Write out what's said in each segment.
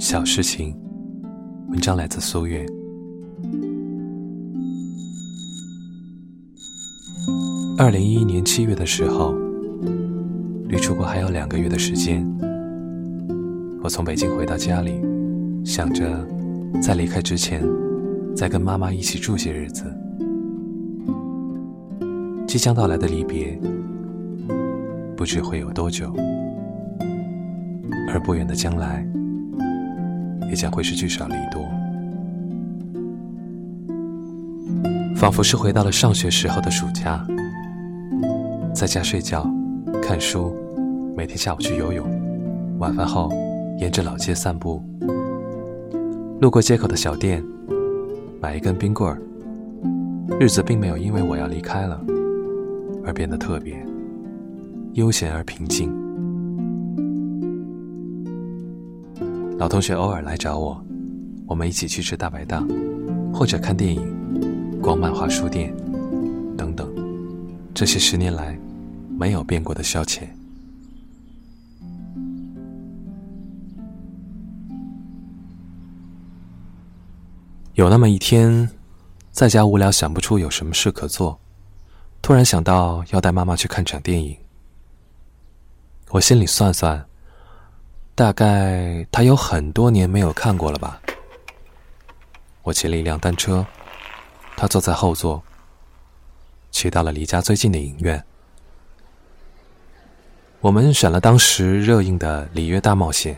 小事情，文章来自苏月。二零一一年七月的时候，离出国还有两个月的时间，我从北京回到家里，想着在离开之前，再跟妈妈一起住些日子。即将到来的离别，不知会有多久，而不远的将来，也将会是聚少离多。仿佛是回到了上学时候的暑假，在家睡觉、看书，每天下午去游泳，晚饭后沿着老街散步，路过街口的小店，买一根冰棍儿。日子并没有因为我要离开了。而变得特别悠闲而平静。老同学偶尔来找我，我们一起去吃大排档，或者看电影、逛漫画书店等等，这些十年来没有变过的消遣。有那么一天，在家无聊，想不出有什么事可做。突然想到要带妈妈去看场电影，我心里算算，大概他有很多年没有看过了吧。我骑了一辆单车，他坐在后座，骑到了离家最近的影院。我们选了当时热映的《里约大冒险》。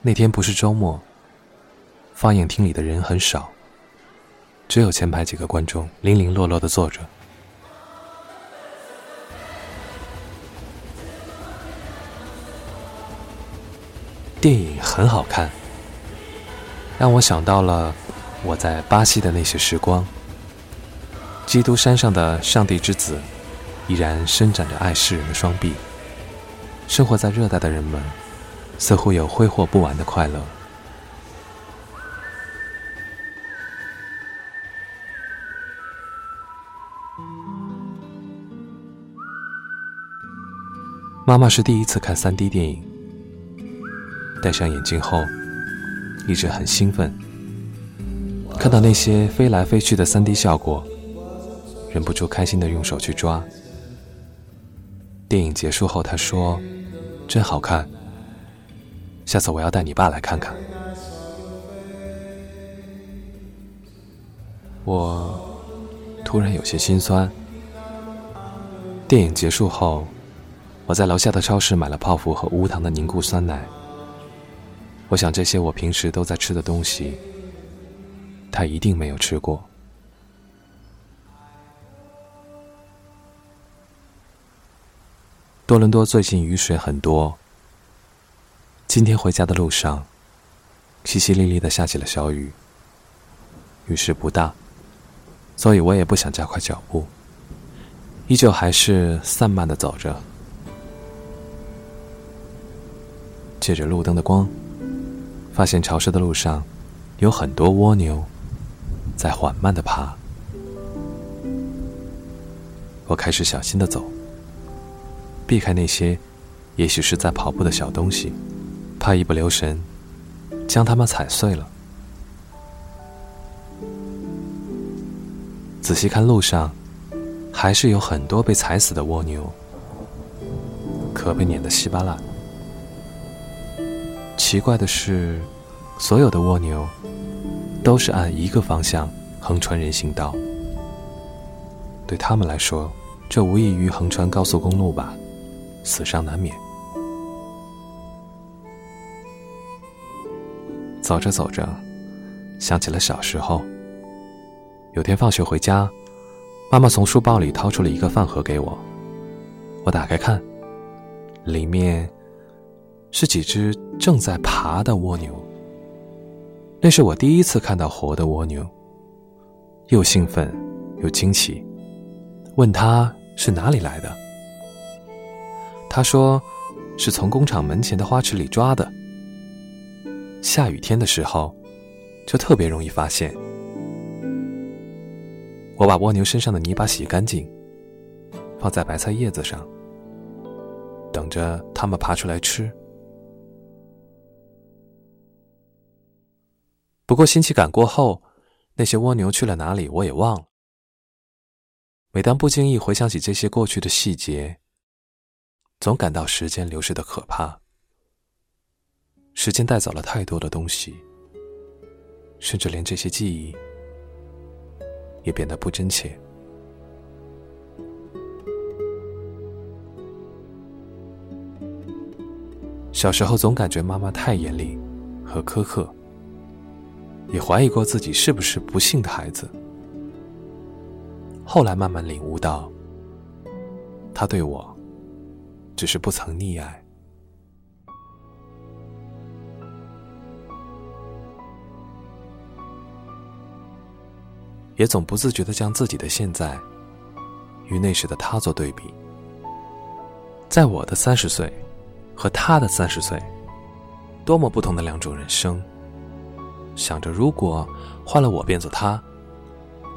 那天不是周末，放映厅里的人很少，只有前排几个观众零零落落的坐着。电影很好看，让我想到了我在巴西的那些时光。基督山上的上帝之子依然伸展着爱世人的双臂。生活在热带的人们似乎有挥霍不完的快乐。妈妈是第一次看三 D 电影。戴上眼镜后，一直很兴奋，看到那些飞来飞去的 3D 效果，忍不住开心的用手去抓。电影结束后，他说：“真好看，下次我要带你爸来看看。”我突然有些心酸。电影结束后，我在楼下的超市买了泡芙和无糖的凝固酸奶。我想，这些我平时都在吃的东西，他一定没有吃过。多伦多最近雨水很多。今天回家的路上，淅淅沥沥的下起了小雨。雨势不大，所以我也不想加快脚步，依旧还是散漫的走着，借着路灯的光。发现潮湿的路上有很多蜗牛在缓慢的爬，我开始小心的走，避开那些也许是在跑步的小东西，怕一不留神将它们踩碎了。仔细看路上，还是有很多被踩死的蜗牛，壳被碾得稀巴烂。奇怪的是，所有的蜗牛都是按一个方向横穿人行道。对他们来说，这无异于横穿高速公路吧，死伤难免。走着走着，想起了小时候。有天放学回家，妈妈从书包里掏出了一个饭盒给我，我打开看，里面。是几只正在爬的蜗牛。那是我第一次看到活的蜗牛，又兴奋又惊奇，问他是哪里来的。他说是从工厂门前的花池里抓的。下雨天的时候，就特别容易发现。我把蜗牛身上的泥巴洗干净，放在白菜叶子上，等着它们爬出来吃。不过新奇感过后，那些蜗牛去了哪里，我也忘了。每当不经意回想起这些过去的细节，总感到时间流逝的可怕。时间带走了太多的东西，甚至连这些记忆也变得不真切。小时候总感觉妈妈太严厉和苛刻，也怀疑过自己是不是不幸的孩子。后来慢慢领悟到，他对我只是不曾溺爱，也总不自觉的将自己的现在与那时的他做对比。在我的三十岁。和他的三十岁，多么不同的两种人生。想着如果换了我变做他，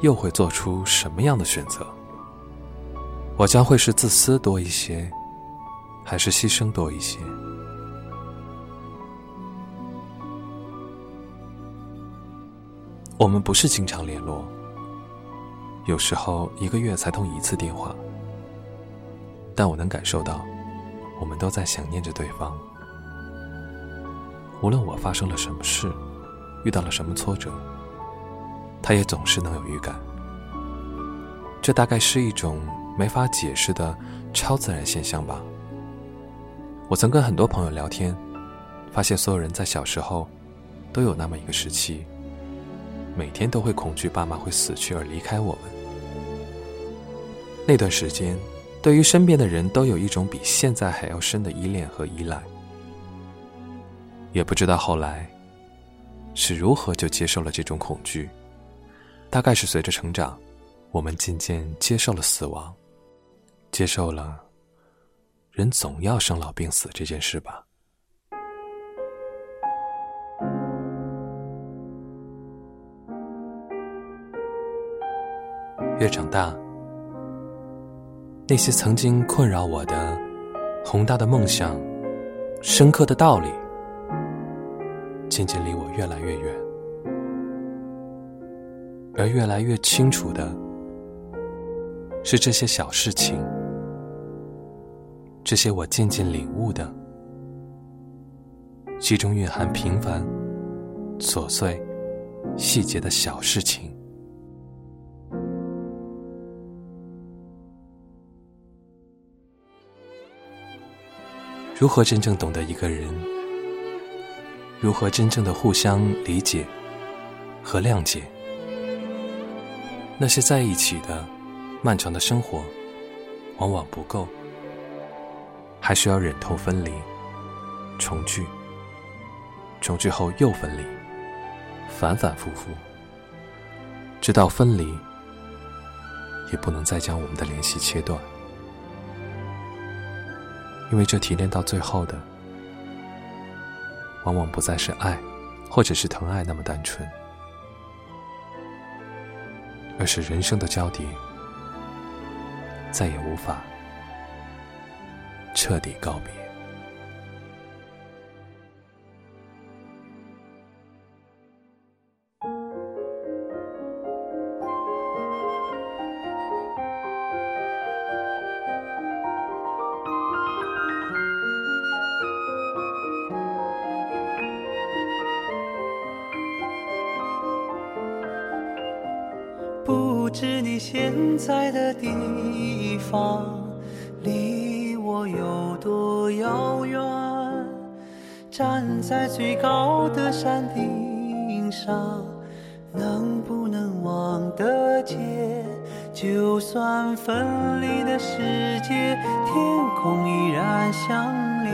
又会做出什么样的选择？我将会是自私多一些，还是牺牲多一些？我们不是经常联络，有时候一个月才通一次电话，但我能感受到。我们都在想念着对方，无论我发生了什么事，遇到了什么挫折，他也总是能有预感。这大概是一种没法解释的超自然现象吧。我曾跟很多朋友聊天，发现所有人在小时候都有那么一个时期，每天都会恐惧爸妈会死去而离开我们。那段时间。对于身边的人都有一种比现在还要深的依恋和依赖，也不知道后来是如何就接受了这种恐惧。大概是随着成长，我们渐渐接受了死亡，接受了人总要生老病死这件事吧。越长大。那些曾经困扰我的宏大的梦想、深刻的道理，渐渐离我越来越远，而越来越清楚的是这些小事情，这些我渐渐领悟的，其中蕴含平凡、琐碎、细节的小事情。如何真正懂得一个人？如何真正的互相理解和谅解？那些在一起的漫长的生活，往往不够，还需要忍痛分离、重聚，重聚后又分离，反反复复，直到分离，也不能再将我们的联系切断。因为这提炼到最后的，往往不再是爱，或者是疼爱那么单纯，而是人生的交叠，再也无法彻底告别。知你现在的地方离我有多遥远？站在最高的山顶上，能不能望得见？就算分离的世界，天空依然相连。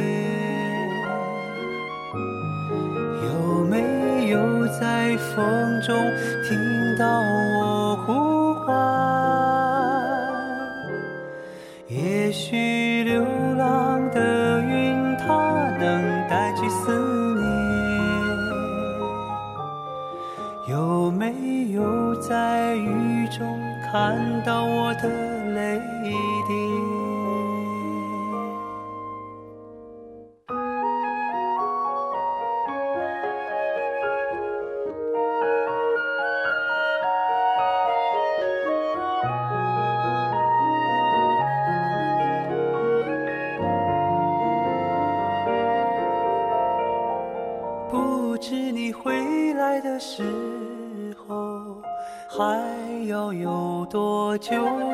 有没有在风中听到我？呼唤，也许流浪的云，它能带去思念。有没有在雨中看到我的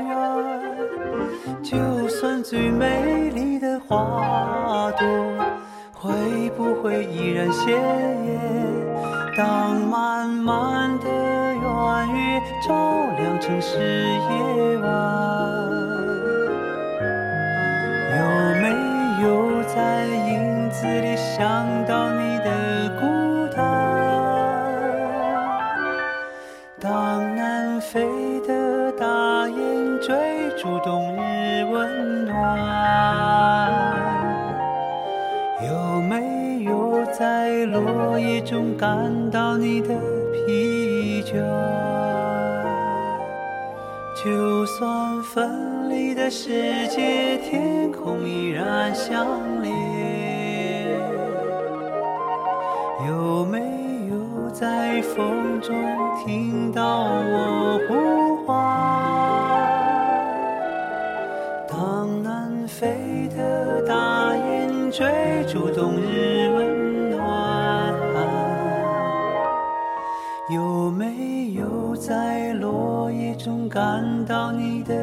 远？就算最美丽的花朵，会不会依然鲜艳？当漫漫的圆月照亮城市夜晚，有没有在影子里想到你分离的世界，天空依然相连。有没有在风中听到我呼唤？当南飞的大雁追逐冬日感到你的？